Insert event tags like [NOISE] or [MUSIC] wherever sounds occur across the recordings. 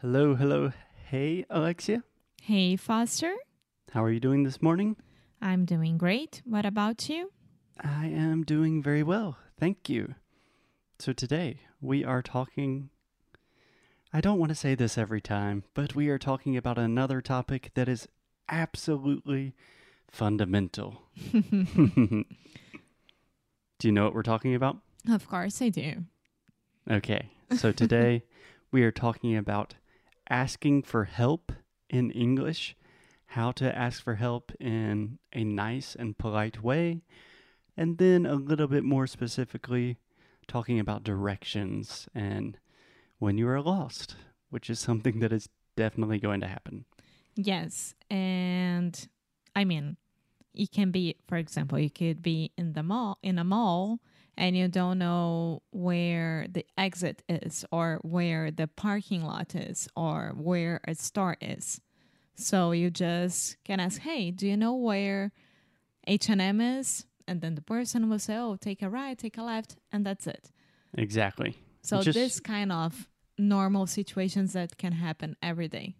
Hello, hello. Hey, Alexia. Hey, Foster. How are you doing this morning? I'm doing great. What about you? I am doing very well. Thank you. So, today we are talking. I don't want to say this every time, but we are talking about another topic that is absolutely fundamental. [LAUGHS] do you know what we're talking about? Of course, I do. Okay. So, today [LAUGHS] we are talking about asking for help in English, how to ask for help in a nice and polite way, and then a little bit more specifically, talking about directions and when you are lost, which is something that is definitely going to happen. Yes. And I mean, it can be, for example, you could be in the mall, in a mall, and you don't know where the exit is or where the parking lot is or where a store is. So you just can ask, "Hey, do you know where H&M is?" And then the person will say, "Oh, take a right, take a left," and that's it. Exactly. So Just- this kind of normal situations that can happen every day.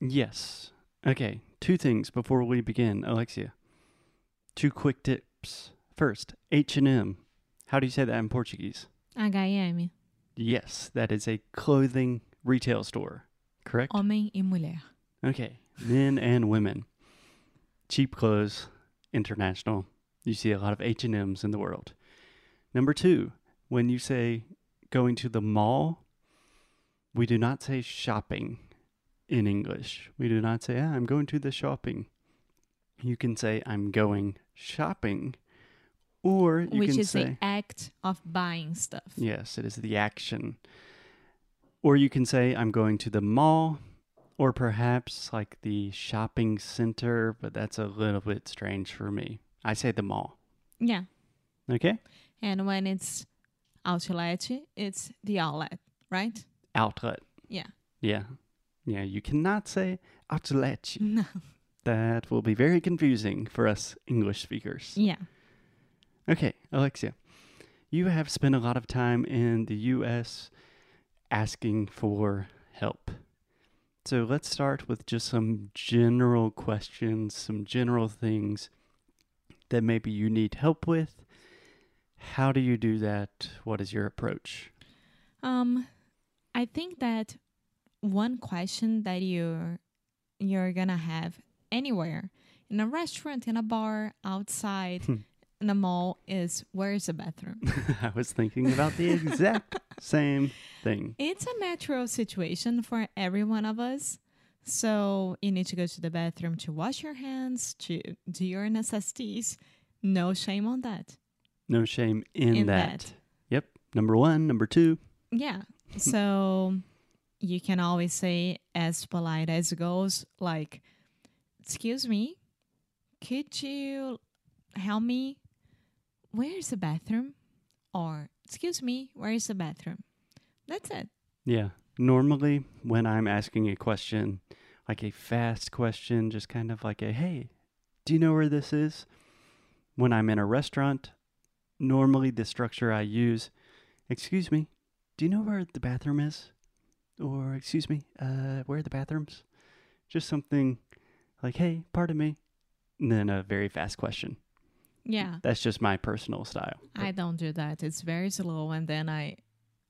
Yes. Okay, two things before we begin, Alexia. Two quick tips. First, H&M. How do you say that in Portuguese? H&M, Yes, that is a clothing retail store, correct? homem e mulher. Okay, men and women. Cheap clothes, international. You see a lot of H&Ms in the world. Number 2, when you say going to the mall, we do not say shopping in English. We do not say, ah, I'm going to the shopping. You can say I'm going shopping or you which can is say the act of buying stuff. Yes, it is the action. Or you can say, I'm going to the mall, or perhaps like the shopping center, but that's a little bit strange for me. I say the mall. Yeah. Okay? And when it's outlet, it's the outlet, right? Outlet. Yeah. Yeah. Yeah, you cannot say outlet. [LAUGHS] No. That will be very confusing for us English speakers. Yeah. Okay, Alexia, you have spent a lot of time in the US asking for help. So let's start with just some general questions, some general things that maybe you need help with. How do you do that? What is your approach? Um, I think that one question that you're you're gonna have anywhere in a restaurant, in a bar, outside, Hmm. In the mall is where's the bathroom? [LAUGHS] I was thinking about the exact [LAUGHS] same thing. It's a natural situation for every one of us. So you need to go to the bathroom to wash your hands, to do your necessities. No shame on that. No shame in, In that. that. Yep. Number one. Number two. Yeah. [LAUGHS] So you can always say as polite as it goes, like, excuse me, could you help me? Where's the bathroom? Or excuse me, where is the bathroom? That's it. Yeah. Normally, when I'm asking a question, like a fast question, just kind of like a, hey, do you know where this is? When I'm in a restaurant, normally the structure I use, excuse me, do you know where the bathroom is? Or, excuse me, uh, where are the bathrooms? Just something like, hey, pardon me. And then a very fast question. Yeah. That's just my personal style. I don't do that. It's very slow and then I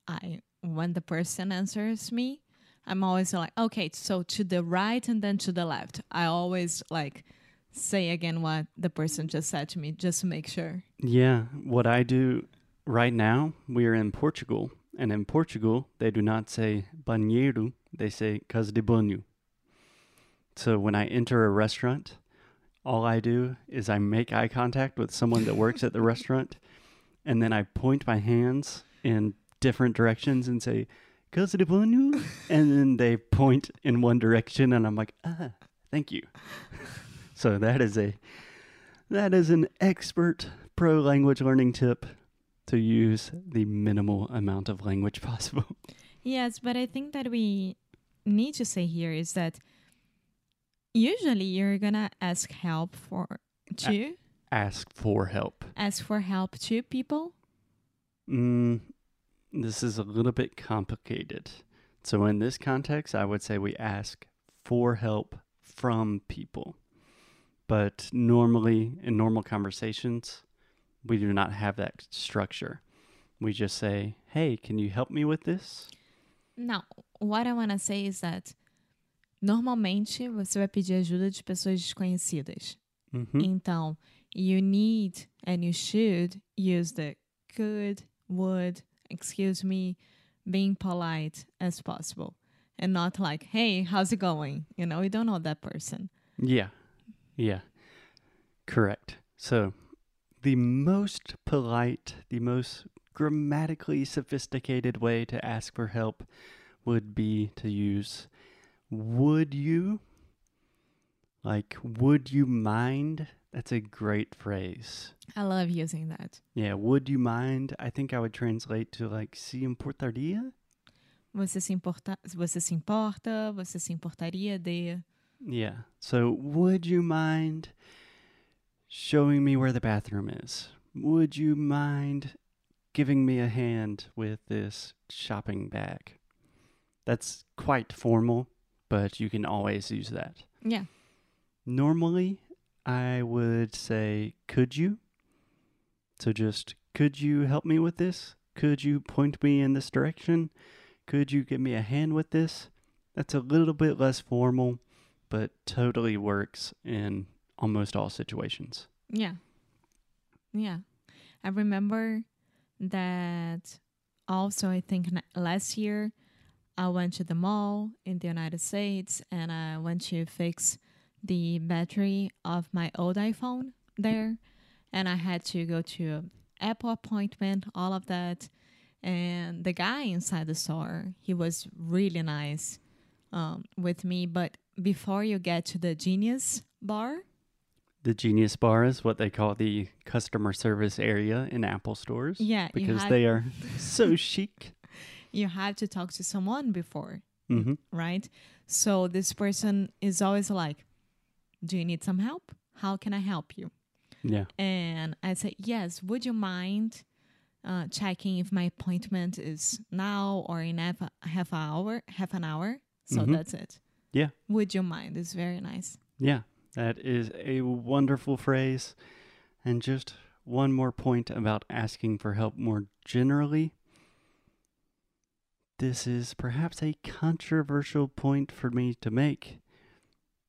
I when the person answers me, I'm always like, okay, so to the right and then to the left. I always like say again what the person just said to me just to make sure. Yeah, what I do right now, we are in Portugal, and in Portugal, they do not say banheiro, they say casa de banho. So when I enter a restaurant, all I do is I make eye contact with someone that works at the restaurant, and then I point my hands in different directions and say, casa de banho, and then they point in one direction, and I'm like, ah, thank you. so that is a that is an expert pro language learning tip to use the minimal amount of language possible. Yes, but I think that we need to say here is that usually you're gonna ask help for to Ask for help. ask for help to people. Mm, this is a little bit complicated. So in this context, I would say we ask for help from people. But normally, in normal conversations, we do not have that structure. We just say, hey, can you help me with this? Now, what I want to say is that normalmente você vai pedir ajuda de pessoas desconhecidas. Mm-hmm. Então, you need and you should use the could, would, excuse me, being polite as possible. And not like, hey, how's it going? You know, we don't know that person. Yeah. Yeah. Correct. So, the most polite, the most grammatically sophisticated way to ask for help would be to use would you? Like, would you mind? That's a great phrase. I love using that. Yeah, would you mind? I think I would translate to like, se importaria? Você se importa, você se importa, você se importaria de Yeah. So, would you mind showing me where the bathroom is? Would you mind giving me a hand with this shopping bag? That's quite formal, but you can always use that. Yeah. Normally, I would say, could you? So, just, could you help me with this? Could you point me in this direction? Could you give me a hand with this? That's a little bit less formal, but totally works in almost all situations. Yeah. Yeah. I remember that also, I think last year I went to the mall in the United States and I went to fix the battery of my old iPhone there. And I had to go to an Apple appointment, all of that. And the guy inside the store, he was really nice um, with me. But before you get to the Genius bar, The Genius Bar is what they call the customer service area in Apple stores. Yeah, Because had- they are so chic. You have to talk to someone before, hmm right? So this person is always like, Do you need some help? How can I help you? Yeah. And I say, Yes, would you mind uh, checking if my appointment is now or in half, a- half hour, half an hour? So Mhm. that's it. Yeah. Would you mind? It's very nice. Yeah. That is a wonderful phrase. And just one more point about asking for help more generally. This is perhaps a controversial point for me to make,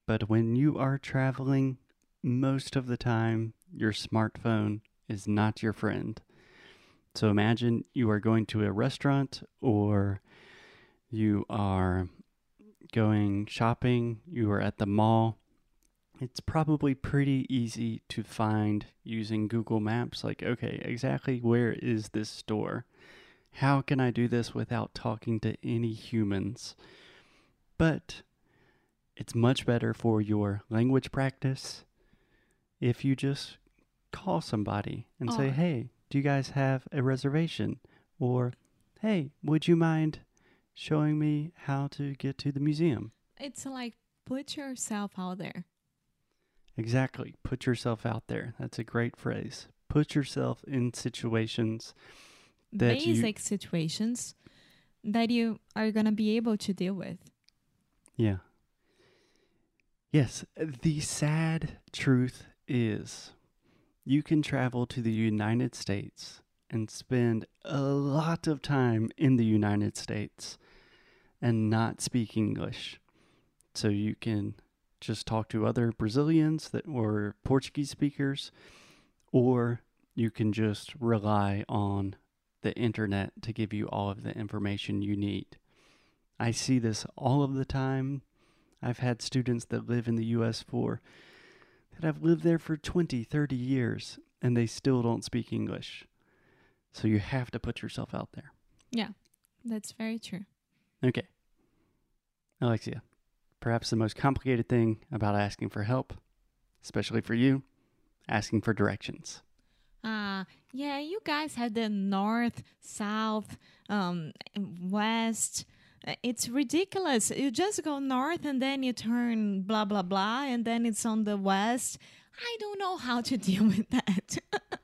but when you are traveling, most of the time your smartphone is not your friend. So imagine you are going to a restaurant or you are going shopping, you are at the mall. It's probably pretty easy to find using Google Maps. Like, okay, exactly where is this store? How can I do this without talking to any humans? But it's much better for your language practice if you just call somebody and say, hey, do you guys have a reservation? Or, hey, would you mind showing me how to get to the museum? It's like put yourself out there. Exactly. Put yourself out there. That's a great phrase. Put yourself in situations. That you- Basic situations that you are going to be able to deal with. Yeah. Yes, the sad truth is you can travel to the United States and spend a lot of time in the United States and not speak English. So you can just talk to other Brazilians that were Portuguese speakers or you can just rely on the internet to give you all of the information you need. I see this all of the time. I've had students that live in the US for that have lived there for 20, 30 years and they still don't speak English. So you have to put yourself out there. Yeah. That's very true. Okay. Alexia, perhaps the most complicated thing about asking for help, especially for you, asking for directions. Uh, yeah, you guys have the north, south, um, west. It's ridiculous. You just go north and then you turn blah, blah, blah, and then it's on the west. I don't know how to [LAUGHS] deal with that. [LAUGHS]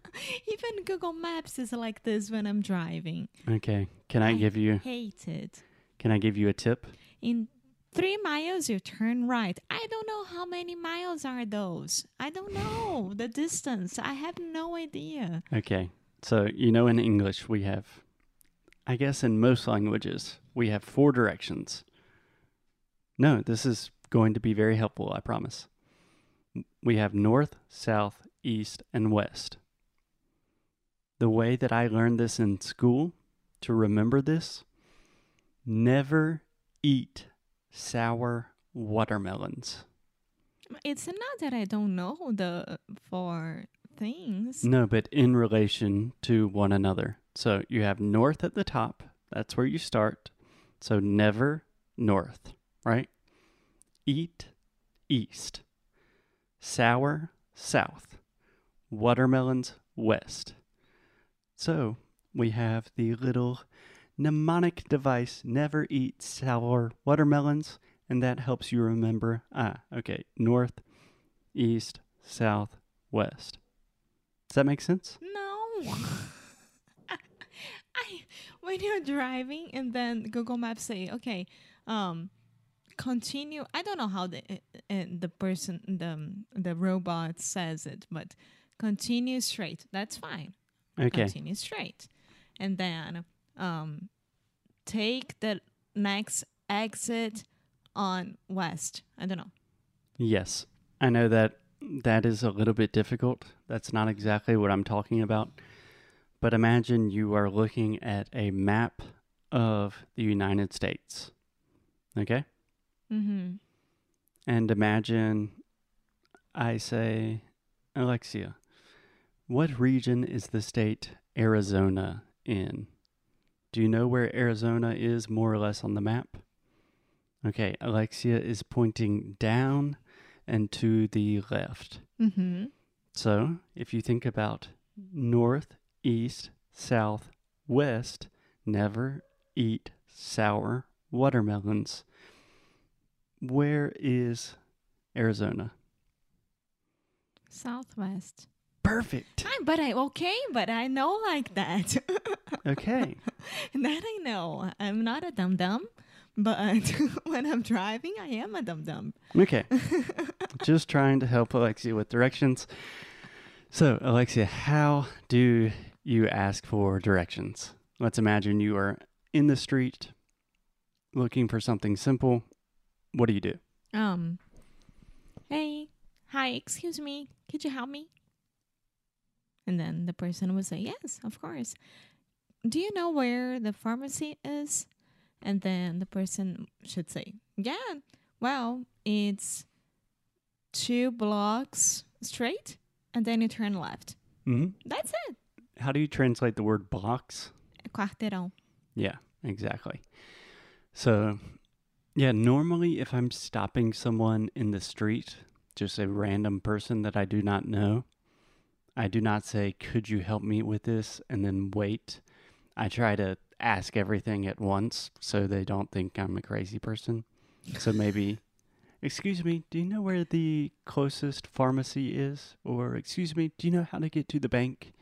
Even Google Maps is like this when I'm driving. Okay. Can I I give you Hate it. Can I give you a tip? In three miles, you turn right. I don't know how many miles are those. I don't know the distance. I have no idea. Okay. So, you know, in English, we have, I guess in most languages, we have four directions. No, this is going to be very helpful, I promise. We have north, south, east, and west. The way that I learned this in school to remember this never eat sour watermelons. It's not that I don't know the four things. No, but in relation to one another. So you have north at the top, that's where you start. So never north, right? Eat east. Sour south. Watermelons west. So we have the little mnemonic device never eat sour watermelons, and that helps you remember ah, okay, north, east, south, west. Does that make sense? No. [LAUGHS] I when you're driving and then Google Maps say, okay, um, continue. I don't know how the uh, the person the the robot says it, but continue straight. That's fine. Okay. Continue straight, and then um, take the next exit on west. I don't know. Yes. I know that that is a little bit difficult. That's not exactly what I'm talking about. But imagine you are looking at a map of the United States. Okay? Mm-hmm. And imagine I say, Alexia, what region is the state Arizona in? Do you know where Arizona is more or less on the map? Okay, Alexia is pointing down and to the left. Mm-hmm. So if you think about north, east, south, west, never eat sour watermelons. Where is Arizona? Southwest. Perfect. I, but I okay, but I know like that. [LAUGHS] Okay. that I know. I'm not a dum dum, but [LAUGHS] when I'm driving, I am a dum dum. Okay. [LAUGHS] Just trying to help Alexia with directions. So, Alexia, how do you ask for directions? Let's imagine you are in the street looking for something simple. What do you do? Um. Hey, hi, excuse me. Could you help me? And then the person would say, Yes, of course. Do you know where the pharmacy is? And then the person should say, Yeah, well, it's two blocks straight, and then you turn left. hmm That's it. How do you translate the word box? Quarteirão. Yeah, exactly. So, yeah, normally if I'm stopping someone in the street, just a random person that I do not know, I do not say, Could you help me with this? and then wait. I try to ask everything at once so they don't think I'm a crazy person. So maybe, Excuse me, do you know where the closest pharmacy is? Or, Excuse me, do you know how to get to the bank?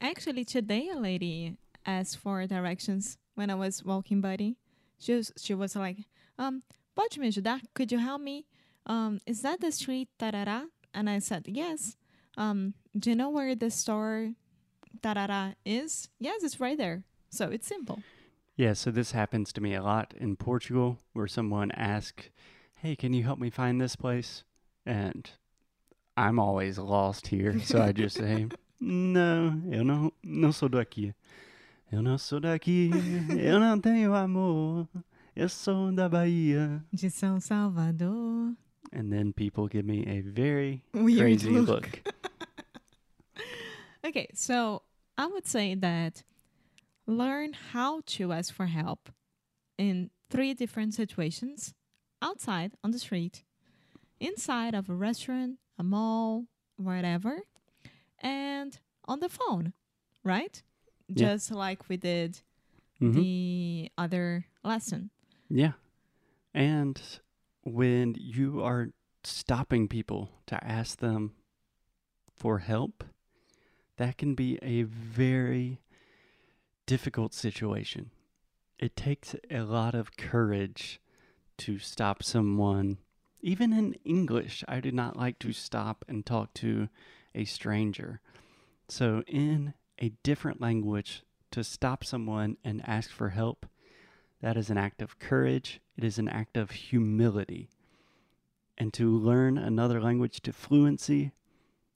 Actually, today a lady asked for directions when I was walking by. She was, she was like, um, pode me ajudar? Could you help me? Um, is that the street tarará? And I said, yes. Um, do you know where the store tarará is? Yes, it's right there. So it's simple. Yeah, so this happens to me a lot in Portugal where someone asks, Hey, can you help me find this place? And I'm always lost here, so I just say, Não, eu não, não sou daqui. Eu não sou daqui, eu não tenho amor, eu sou da Bahia. De São Salvador. And then people give me a very [LAUGHS] Weird crazy look. look. [LAUGHS] Okay, so I would say that learn how to ask for help in three different situations outside on the street, inside of a restaurant, a mall, whatever, and on the phone, right? Yeah. Just like we did Mhm. the other lesson. Yeah. And when you are stopping people to ask them for help, that can be a very difficult situation. It takes a lot of courage to stop someone. Even in English, I do not like to stop and talk to a stranger. So, in a different language, to stop someone and ask for help, that is an act of courage. It is an act of humility. And to learn another language to fluency,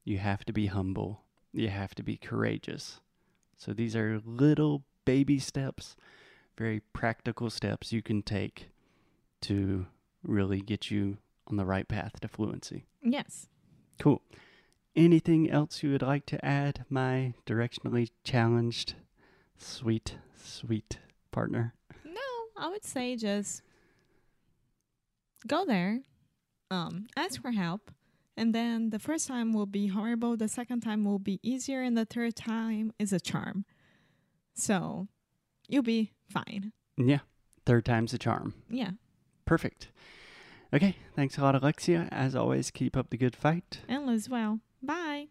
you have to be humble. You have to be courageous. So these are little baby steps, very practical steps you can take to really get you on the right path to fluency. Yes. Cool. Anything else you would like to add, my directionally challenged, sweet, sweet partner? I would say just go there, um, ask for help, and then the first time will be horrible, the second time will be easier, and the third time is a charm. So you'll be fine. Yeah. Third time's a charm. Yeah. Perfect. Okay. Thanks a lot, Alexia. As always, keep up the good fight. And as well. Bye.